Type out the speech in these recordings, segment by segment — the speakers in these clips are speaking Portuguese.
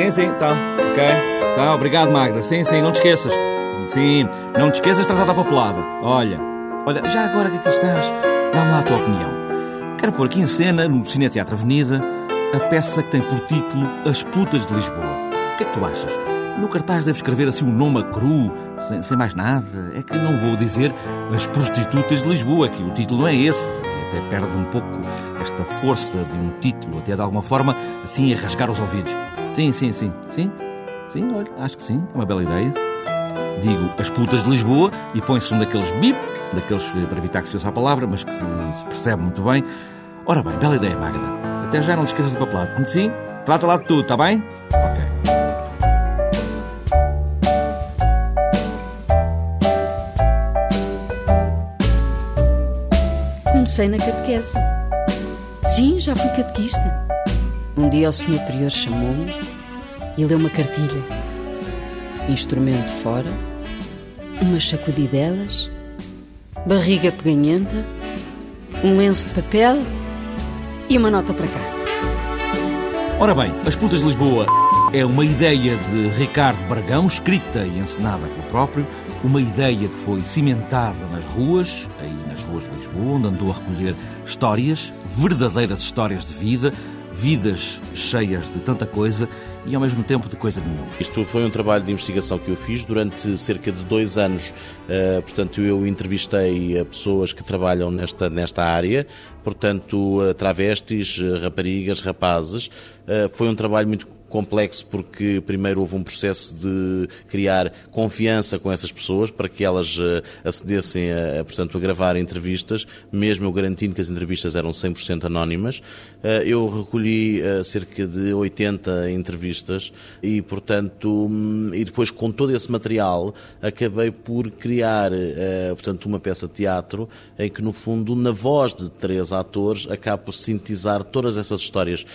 Sim, sim, tá. Ok. Tá, obrigado, Magda. Sim, sim, não te esqueças. Sim, não te esqueças de tratar da papelada. Olha, olha, já agora que aqui estás, dá-me lá a tua opinião. Quero pôr aqui em cena, no Cine Teatro Avenida, a peça que tem por título As Putas de Lisboa. O que é que tu achas? No cartaz deve escrever assim o um nome a cru, sem, sem, mais nada. É que não vou dizer As Prostitutas de Lisboa, que o título não é esse. Até perde um pouco esta força de um título, até de alguma forma, assim, a rasgar os ouvidos. Sim, sim, sim. Sim? Sim, olha, acho que sim. É uma bela ideia. Digo As Putas de Lisboa e põe-se um daqueles bip, daqueles para evitar que se ouça a palavra, mas que se, se percebe muito bem. Ora bem, bela ideia, Magda. Até já não te esqueças do papelado. Sim? Trata lá de tudo, está bem? Ok. Comecei na catequese. Sim, já fui catequista. Um dia o senhor prior chamou-me e leu uma cartilha. Instrumento fora, umas sacudidelas, barriga peganhenta, um lenço de papel e uma nota para cá. Ora bem, As Putas de Lisboa é uma ideia de Ricardo Bargão, escrita e encenada pelo próprio, uma ideia que foi cimentada nas ruas, aí nas ruas de Lisboa, onde andou a recolher histórias, verdadeiras histórias de vida, vidas cheias de tanta coisa e ao mesmo tempo de coisa nenhuma. Isto foi um trabalho de investigação que eu fiz durante cerca de dois anos. Uh, portanto, eu entrevistei pessoas que trabalham nesta, nesta área, portanto, travestis, raparigas, rapazes. Foi um trabalho muito complexo porque primeiro houve um processo de criar confiança com essas pessoas para que elas uh, acedessem a, portanto, a gravar entrevistas, mesmo eu garantindo que as entrevistas eram 100% anónimas. Uh, eu recolhi uh, cerca de 80 entrevistas e, portanto, um, e depois com todo esse material acabei por criar, portanto, uma peça de teatro em que, no fundo, na voz de três atores, acabo por sintetizar todas essas histórias.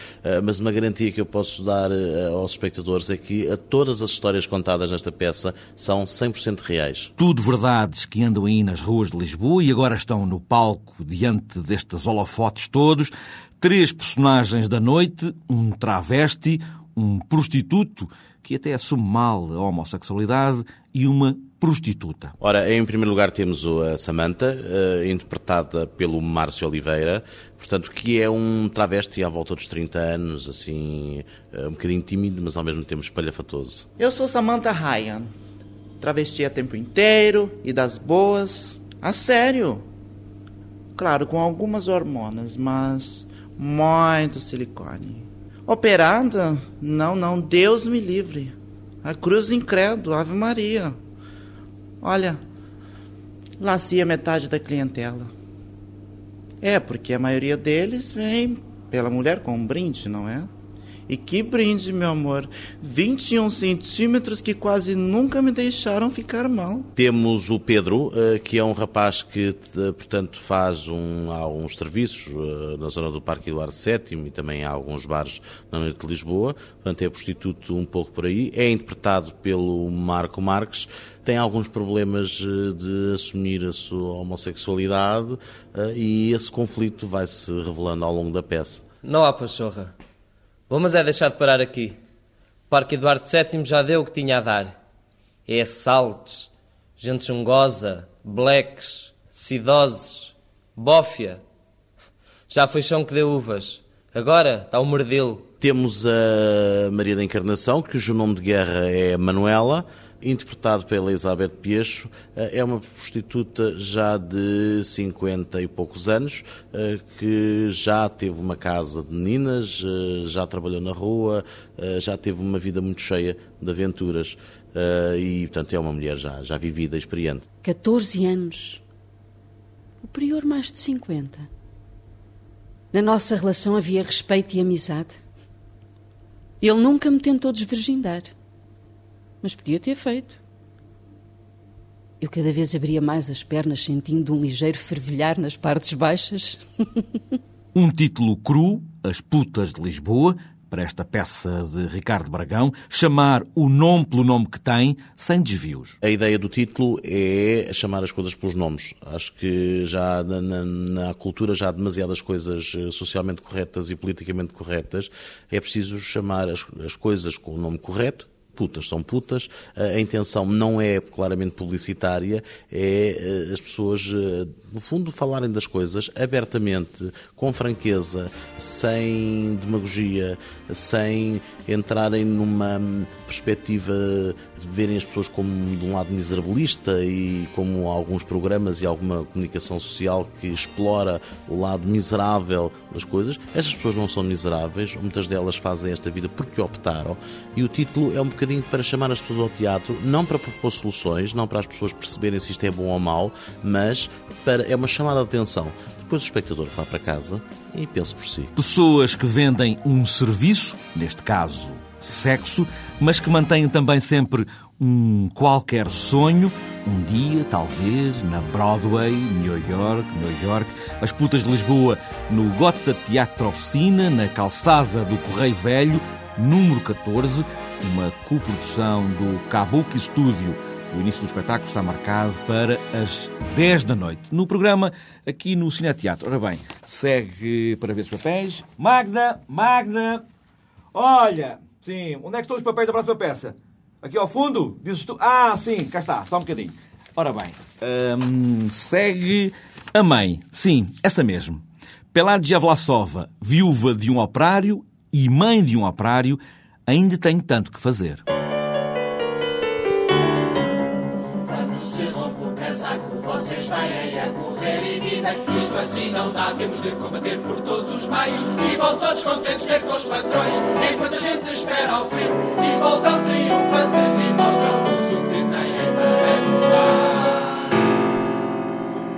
mas uma garantia que eu posso dar aos espectadores é que todas as histórias contadas nesta peça são 100% reais. Tudo verdades que andam aí nas ruas de Lisboa e agora estão no palco diante destes holofotes todos. Três personagens da noite, um travesti, um prostituto que até assume mal a homossexualidade e uma prostituta. Ora, em primeiro lugar temos a Samantha, uh, interpretada pelo Márcio Oliveira, portanto, que é um travesti à volta dos 30 anos, assim, uh, um bocadinho tímido, mas ao mesmo tempo espalhafatoso. Eu sou Samantha Ryan, travesti a tempo inteiro e das boas, a sério. Claro, com algumas hormonas, mas muito silicone. Operada? Não, não, Deus me livre. A cruz incrédulo, Ave Maria. Olha, lacia metade da clientela. É, porque a maioria deles vem pela mulher com um brinde, não é? E que brinde, meu amor. 21 centímetros que quase nunca me deixaram ficar mal. Temos o Pedro, eh, que é um rapaz que, eh, portanto, faz um, alguns serviços eh, na zona do Parque Eduardo VII e também há alguns bares na noite de Lisboa. Portanto, é prostituto um pouco por aí. É interpretado pelo Marco Marques. Tem alguns problemas de assumir a sua homossexualidade e esse conflito vai se revelando ao longo da peça. Não há pachorra. Vamos é deixar de parar aqui. O Parque Eduardo VII já deu o que tinha a dar. É saltes, gente chungosa, blacks, sidoses, bófia. Já foi chão que deu uvas. Agora está o merdil. Temos a Maria da Encarnação, que o nome de guerra é Manuela, interpretado pela Elizabeth Piecho, é uma prostituta já de 50 e poucos anos, eh, que já teve uma casa de meninas, eh, já trabalhou na rua, eh, já teve uma vida muito cheia de aventuras e, portanto, é uma mulher já, já vivida, experiente. 14 anos. O prior mais de 50. Na nossa relação havia respeito e amizade. Ele nunca me tentou desvirgindar mas podia ter feito. Eu cada vez abria mais as pernas, sentindo um ligeiro fervilhar nas partes baixas. um título cru, As Putas de Lisboa, para esta peça de Ricardo Bragão, chamar o nome pelo nome que tem, sem desvios. A ideia do título é chamar as coisas pelos nomes. Acho que já na, na, na cultura já há demasiadas coisas eh, socialmente corretas e politicamente corretas. É preciso chamar as, as coisas com o nome correto putas são putas. A intenção não é claramente publicitária, é eh, as pessoas, eh, no fundo, falarem das coisas abertamente, com franqueza, sem demagogia, sem entrarem numa perspectiva de verem as pessoas como de um lado miserabilista e como alguns programas e alguma comunicação social que explora o lado miserável das coisas. Estas pessoas não são miseráveis, muitas delas fazem esta vida porque optaram e o título é um bocadinho para chamar as pessoas ao teatro, não para propor soluções, não para as pessoas perceberem se isto é bom ou mau, mas para, é uma chamada de atenção. Depois o espectador vai para casa e pensa por si. Pessoas que vendem um serviço, neste caso sexo, mas que mantêm também sempre um qualquer sonho, um dia, talvez, na Broadway, New York, New York, as putas de Lisboa, no Gota Teatro Oficina, na calçada do Correio Velho, número 14, uma coprodução do Kabuki Studio. O início do espetáculo está marcado para as 10 da noite. No programa, aqui no Cine Teatro. Ora bem, segue para ver os papéis. Magda, Magda, olha, sim, onde é que estão os papéis da próxima peça? Aqui ao fundo? Dizes tu? Ah, sim, cá está, só um bocadinho. Ora bem, hum, segue a mãe. Sim, essa mesmo. Peládia Vlasova, viúva de um operário e mãe de um operário, ainda tenho tanto que fazer. Quando se rompe o casaco, vocês vêm a correr e dizem isto assim não dá, temos de combater por todos os meios e vão todos contentes ter com os patrões, enquanto a gente espera ao frio e voltam triunfantes e mostram-nos o que têm para nos dar.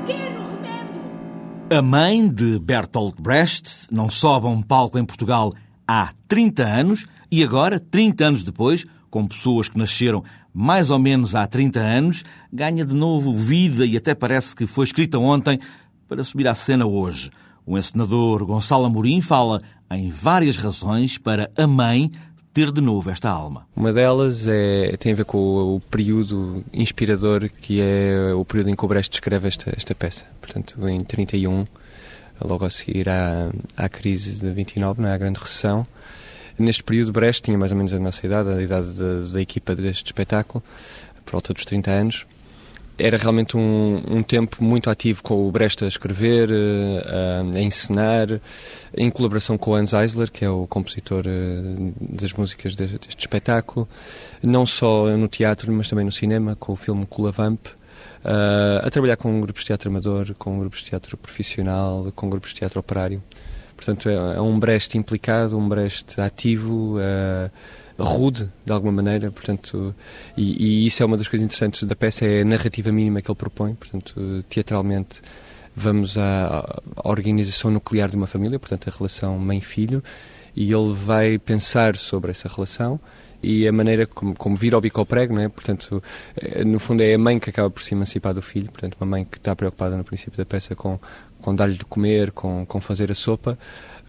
Pequeno remendo! A mãe de Bertolt Brecht não sobe a um palco em Portugal há 30 anos e agora, 30 anos depois, com pessoas que nasceram mais ou menos há 30 anos, ganha de novo vida e até parece que foi escrita ontem para subir à cena hoje. O encenador Gonçalo Amorim fala em várias razões para a mãe ter de novo esta alma. Uma delas é, tem a ver com o, o período inspirador que é o período em que o Brecht escreve esta, esta peça. Portanto, em 31, logo a seguir à, à crise de 29, não é? grande recessão, Neste período, Brecht tinha mais ou menos a nossa idade, a idade da, da equipa deste espetáculo, por volta dos 30 anos. Era realmente um, um tempo muito ativo com o Brecht a escrever, a, a encenar, em colaboração com o Hans Eisler, que é o compositor eh, das músicas deste, deste espetáculo, não só no teatro, mas também no cinema, com o filme Culavamp, Uh, a trabalhar com grupos de teatro amador, com grupos de teatro profissional, com grupos de teatro operário. Portanto, é, é um Brecht implicado, um Brecht ativo, uh, rude, de alguma maneira, portanto, e, e, isso é uma das coisas interessantes da peça, é a narrativa mínima que ele propõe, portanto, teatralmente vamos à, à organização nuclear de uma família, portanto, a relação mãe-filho, e ele vai pensar sobre essa relação e a maneira como, como vira o bico ao prego, não é? Portanto, eh, no fundo é a mãe que acaba por se emancipar do filho, portanto, uma mãe que está preocupada no princípio da peça com com dar-lhe de comer, com, com fazer a sopa.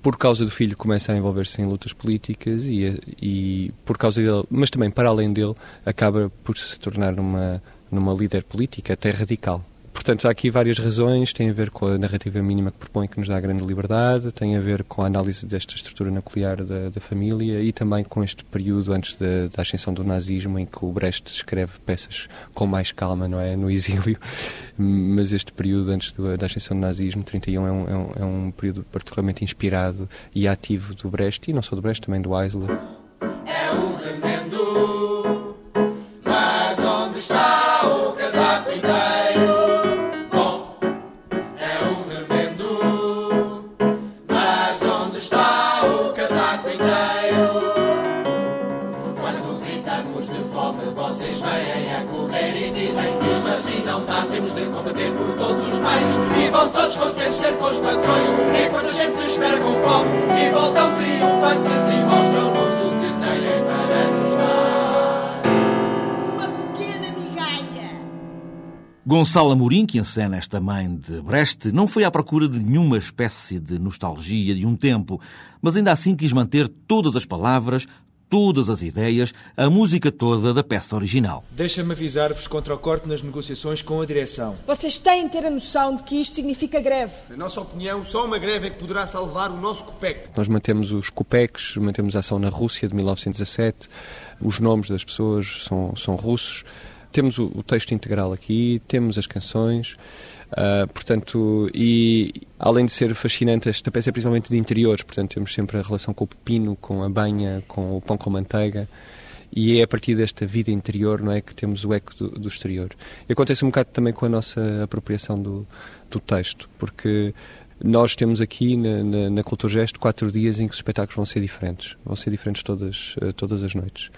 Por causa do filho, começa a envolver-se em lutas políticas e, e, por causa dele, mas também para além dele, acaba por se tornar numa, numa líder política até radical. Portanto, há aqui várias razões, tem a ver com a narrativa mínima que propõe, que nos dá grande liberdade, tem a ver com a análise desta estrutura nuclear da, da família e também com este período antes da, da, ascensão do nazismo, em que o Brecht escreve peças com mais calma, não é? No exílio. Mas este período antes do, da ascensão do nazismo, 31, é um, é, um, é um período particularmente inspirado e ativo do Brecht, e não só do Brecht, também do Eisler. É um combater por todos os meios e vão todos contentes ter com os patrões, enquanto a gente espera com fome e voltam triunfantes e mostram-nos o que têm para nos dar. Uma pequena migalha! Gonçalo Amorim, que encena esta mãe de Brest, não foi à procura de nenhuma espécie de nostalgia de um tempo, mas ainda assim quis manter todas as palavras, todas as ideias, a música toda da peça original. Deixa-me avisar-vos contra o corte nas negociações com a direção. Vocês têm de ter a noção de que isto significa greve. Na nossa opinião, só uma greve é que poderá salvar o nosso COPEC. Nós mantemos os COPECs, mantemos a ação na Rússia de 1917, os nomes das pessoas são, são russos. Temos o, o texto integral aqui, temos as canções, uh, portanto, e além de ser fascinante, esta peça é principalmente de interiores, portanto, temos sempre a relação com o pepino, com a banha, com o pão com manteiga, e é a partir desta vida interior não é, que temos o eco do, do exterior. E acontece um bocado também com a nossa apropriação do, do texto, porque nós temos aqui na, na, na Cultura Gesto quatro dias em que os espetáculos vão ser diferentes, vão ser diferentes todas, eh, todas as noites.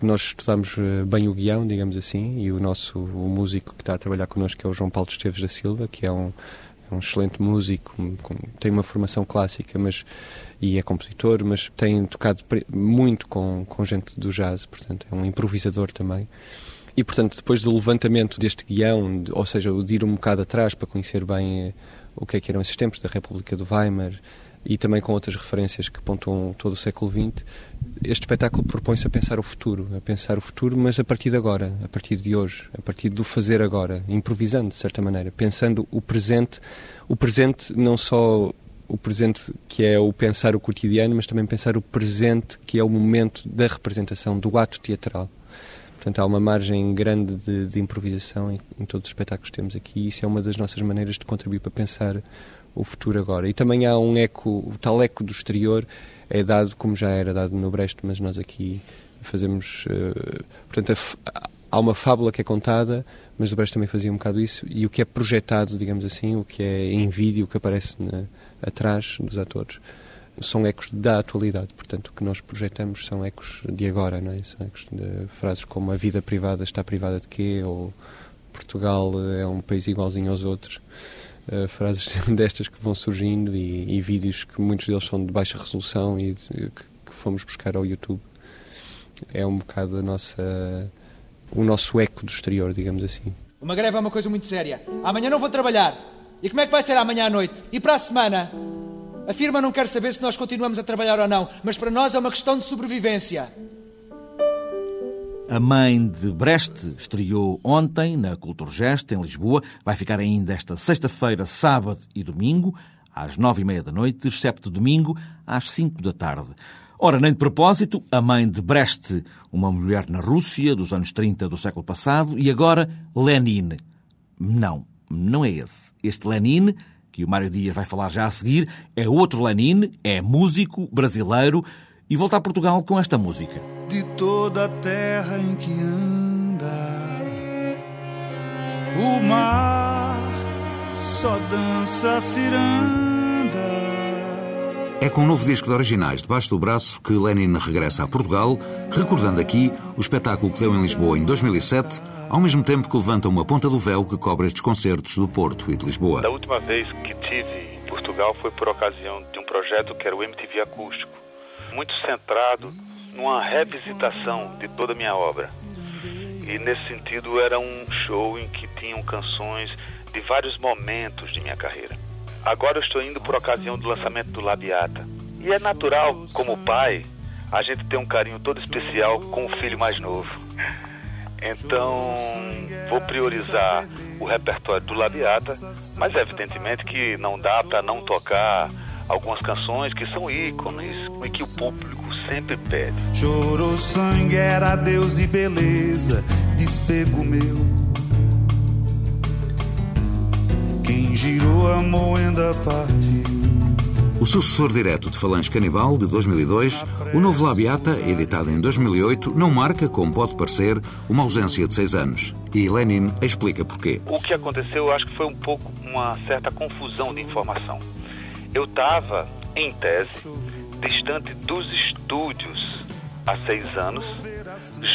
Nós estudamos eh, bem o guião, digamos assim, e o nosso o músico que está a trabalhar connosco é o João Paulo Esteves da Silva, que é um, é um excelente músico, tem uma formação clássica mas, e é compositor, mas tem tocado muito com, com gente do jazz, portanto é um improvisador também. E, portanto, depois do levantamento deste guião, ou seja, de ir um bocado atrás para conhecer bem eh, o que é que eram esses tempos da República do Weimar, e também com outras referências que pontuam todo o século XX, este espetáculo propõe-se a pensar o futuro, a pensar o futuro, mas a partir de agora, a partir de hoje, a partir do fazer agora, improvisando de certa maneira, pensando o presente, o presente não só o presente que é o pensar o cotidiano, mas também pensar o presente que é o momento da representação, do ato teatral. Portanto, há uma margem grande de, de improvisação em, em, todos os espetáculos que temos aqui e isso é uma das nossas maneiras de contribuir para pensar o futuro agora. E também há um eco, o tal eco do exterior é dado como já era dado no Brest, mas nós aqui fazemos. Uh, portanto, a, há uma fábula que é contada, mas o Brest também fazia um bocado isso, e o que é projetado, digamos assim, o que é em vídeo, o que aparece na, atrás dos atores, são ecos da atualidade. Portanto, o que nós projetamos são ecos de agora, não é? São ecos de frases como a vida privada está privada de quê? Ou Portugal é um país igualzinho aos outros. Uh, frases destas que vão surgindo e, e, vídeos que muitos deles são de baixa resolução e de, que, que, fomos buscar ao YouTube. É um bocado a nossa, o nosso eco do exterior, digamos assim. Uma greve é uma coisa muito séria. Amanhã não vou trabalhar. E como é que vai ser amanhã à noite? E para a semana? A firma não quer saber se nós continuamos a trabalhar ou não, mas para nós é uma questão de sobrevivência. A Mãe de Brest estreou ontem na Culturgest, em Lisboa. Vai ficar ainda esta sexta-feira, sábado e domingo, às nove e meia da noite, excepto domingo, às cinco da tarde. Ora, nem de propósito, a mãe de Brest, uma mulher na Rússia dos anos 30 do século passado, e agora Lenin. Não, não é esse. Este Lenin, que o Mário Dias vai falar já a seguir, é outro Lenin, é músico brasileiro e volta a Portugal com esta música. De toda a terra em que anda, o mar só dança ciranda. É com um novo disco de originais debaixo do braço que Lenin regressa a Portugal, recordando aqui o espetáculo que deu em Lisboa em 2007, ao mesmo tempo que levanta uma ponta do véu que cobre estes concertos do Porto e de Lisboa. A última vez que tive em Portugal foi por ocasião de um projeto que era o MTV Acústico muito centrado numa revisitação de toda a minha obra. E nesse sentido era um show em que tinham canções de vários momentos de minha carreira. Agora eu estou indo por ocasião do lançamento do Labiata. E é natural, como pai, a gente ter um carinho todo especial com o filho mais novo. Então, vou priorizar o repertório do Labiata, mas evidentemente que não dá para não tocar algumas canções que são ícones e que o público sempre pede. Chorou sangue, era Deus e beleza, despego meu. Quem girou a moenda partiu. O sucessor direto de Falange Canibal, de 2002, o novo Labiata, editado em 2008, não marca, como pode parecer, uma ausência de seis anos. E Lenin explica porquê. O que aconteceu, eu acho que foi um pouco uma certa confusão de informação. Eu estava, em tese, distante dos estúdios há seis anos,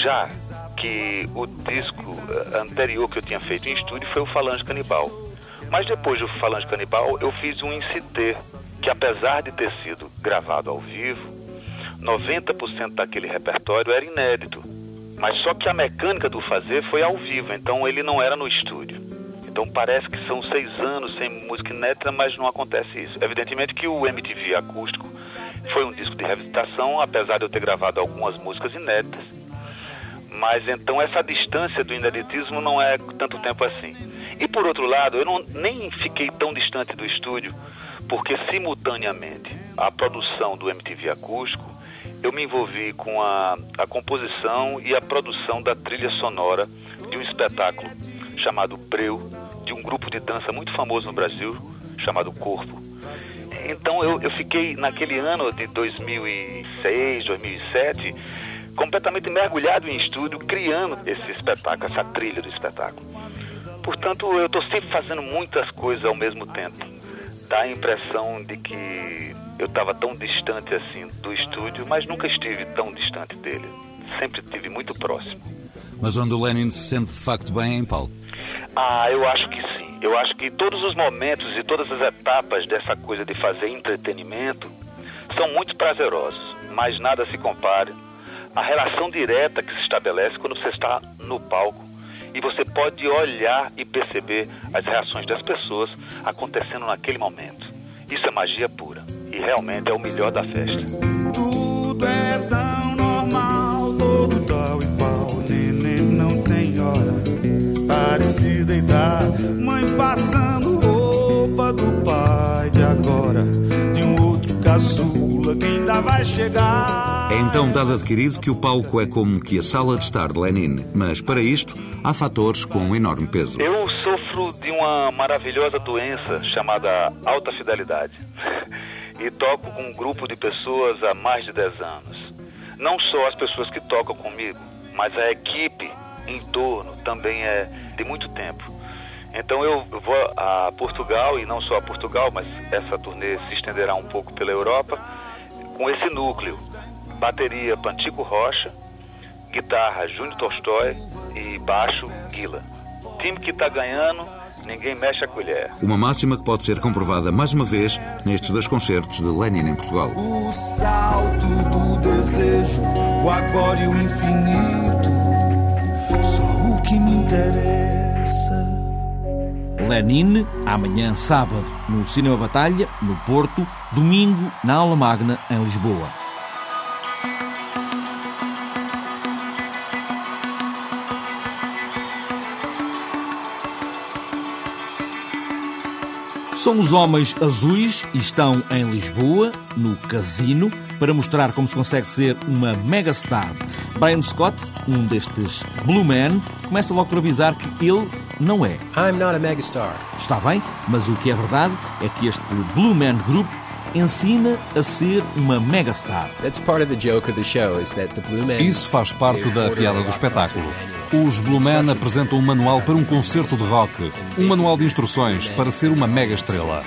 já que o disco eh, anterior que eu tinha feito em estúdio foi o Falange Canibal. Mas depois do Falange Canibal, eu fiz um ICT, que apesar de ter sido gravado ao vivo, 90% daquele repertório era inédito. Mas só que a mecânica do fazer foi ao vivo, então ele não era no estúdio. Então parece que são seis anos sem música inédita, mas não acontece isso. Evidentemente que o MTV acústico foi um disco de revisitação, apesar de eu ter gravado algumas músicas inéditas. Mas então essa distância do ineditismo não é tanto tempo assim. E por outro lado, eu não, nem fiquei tão distante do estúdio, porque simultaneamente a produção do MTV acústico, eu me envolvi com a, a composição e a produção da trilha sonora de um espetáculo chamado Breu, de um grupo de dança muito famoso no Brasil, chamado Corpo. Então eu, eu fiquei naquele ano de 2006, 2007, completamente mergulhado em estúdio, criando esse espetáculo, essa trilha do espetáculo. Portanto, eu estou sempre fazendo muitas coisas ao mesmo tempo. Dá a impressão de que eu estava tão distante assim do estúdio, mas nunca estive tão distante dele. Sempre estive muito próximo. Mas onde o Lenin se sente de facto bem em palco? Ah, eu acho que sim. Eu acho que todos os momentos e todas as etapas dessa coisa de fazer entretenimento são muito prazerosos, mas nada se compara à relação direta que se estabelece quando você está no palco e você pode olhar e perceber as reações das pessoas acontecendo naquele momento. Isso é magia pura e realmente é o melhor da festa. Tudo é tão normal, todo tal e qual. Neném não tem hora para se deitar. Mãe passando roupa do vai chegar. É então dado adquirido que o palco é como que a sala de estar de Lenin, mas para isto há fatores com um enorme peso. Eu sofro de uma maravilhosa doença chamada alta fidelidade. e toco com um grupo de pessoas há mais de 10 anos. Não só as pessoas que tocam comigo, mas a equipe em torno também é de muito tempo. Então eu vou a Portugal, e não só a Portugal, mas essa turnê se estenderá um pouco pela Europa, com esse núcleo. Bateria Pantico Rocha, guitarra Júnior Tolstói e baixo Guila. Time que está ganhando, ninguém mexe a colher. Uma máxima que pode ser comprovada mais uma vez nestes dois concertos de Lenin em Portugal. O salto do desejo, o agora e o infinito, só o que me interessa. Lenin, amanhã sábado no Cinema Batalha, no Porto, domingo na Aula Magna, em Lisboa. São os Homens Azuis e estão em Lisboa, no Casino, para mostrar como se consegue ser uma megastar. Brian Scott, um destes Blue Men, começa logo por avisar que ele não é. I'm not a megastar. Está bem, mas o que é verdade é que este Blue Man Group ensina a ser uma megastar. Isso faz parte da piada do espetáculo. Os Blue Men apresentam um manual para um concerto de rock, um manual de instruções para ser uma mega estrela.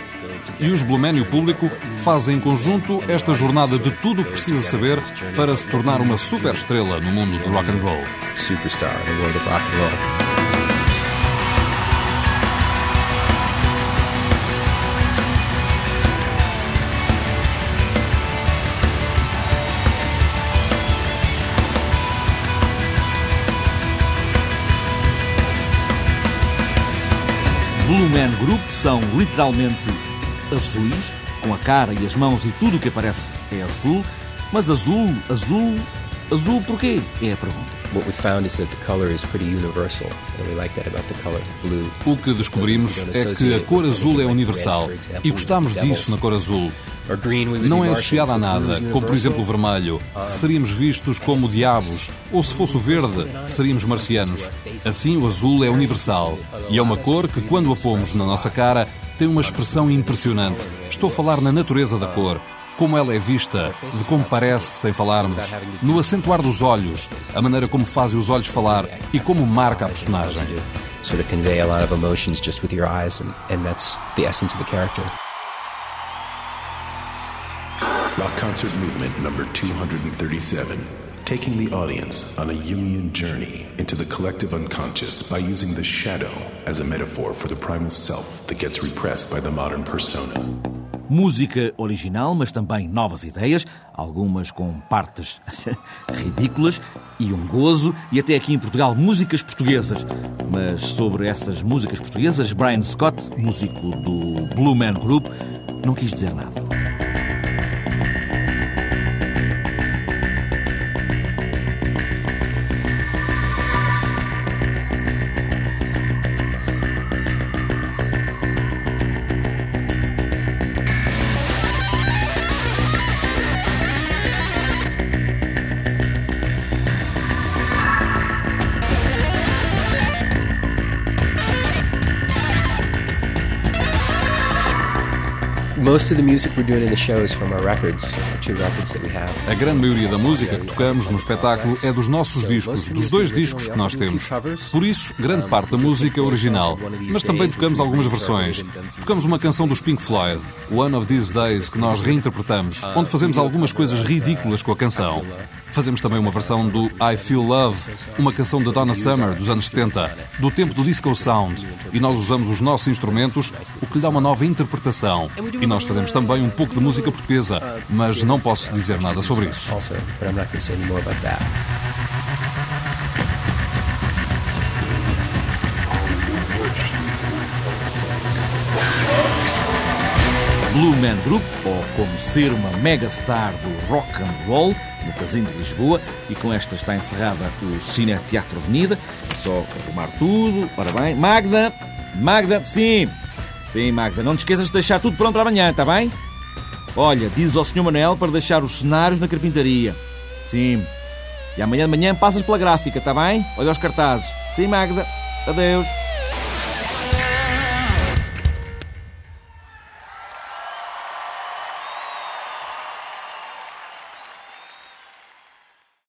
E os Blue Men e o público fazem em conjunto esta jornada de tudo o que precisa saber para se tornar uma super estrela no mundo do rock and roll. Superstar in the world of rock and roll. Blue Man Group são literalmente azuis, com a cara e as mãos e tudo o que aparece é azul, mas azul, azul, azul porquê? É a pergunta. O que descobrimos é que a cor azul é universal e gostamos disso na cor azul. Não é associada a nada, como por exemplo o vermelho, seríamos vistos como diabos, ou se fosse o verde, seríamos marcianos. Assim, o azul é universal e é uma cor que, quando a pomos na nossa cara, tem uma expressão impressionante. Estou a falar na natureza da cor, como ela é vista, de como parece sem falarmos, no acentuar dos olhos, a maneira como fazem os olhos falar e como marca a personagem. Sort of convey a lot of emotions just with your eyes, and, and that's the essence of the character. Rock Concert Movement number 237. Taking the audience on a Jungian journey into the collective unconscious by using the shadow as a metaphor for the primal self that gets repressed by the modern persona. música original, mas também novas ideias, algumas com partes ridículas e um gozo, e até aqui em Portugal, músicas portuguesas. Mas sobre essas músicas portuguesas, Brian Scott, músico do Blue Man Group, não quis dizer nada. A grande maioria da música que tocamos no espetáculo é dos nossos discos, dos dois discos que nós temos. Por isso, grande parte da música é original, mas também tocamos algumas versões. Tocamos uma canção dos Pink Floyd, One of These Days, que nós reinterpretamos, onde fazemos algumas coisas ridículas com a canção. Fazemos também uma versão do I Feel Love, uma canção da Donna Summer dos anos 70, do tempo do disco sound, e nós usamos os nossos instrumentos, o que lhe dá uma nova interpretação. E nós fazemos também um pouco de música portuguesa, mas não posso dizer nada sobre isso. Blue Man Group, ou como ser uma megastar do rock and roll, no Casino de Lisboa, e com esta está encerrada o Cine Teatro Avenida. Só arrumar tudo. Ora bem, Magda, Magda, sim, Sim, Magda, não te esqueças de deixar tudo pronto para amanhã, está bem? Olha, diz ao Sr. Manel para deixar os cenários na carpintaria. Sim. E amanhã de manhã passas pela gráfica, está bem? Olha os cartazes. Sim, Magda. Adeus.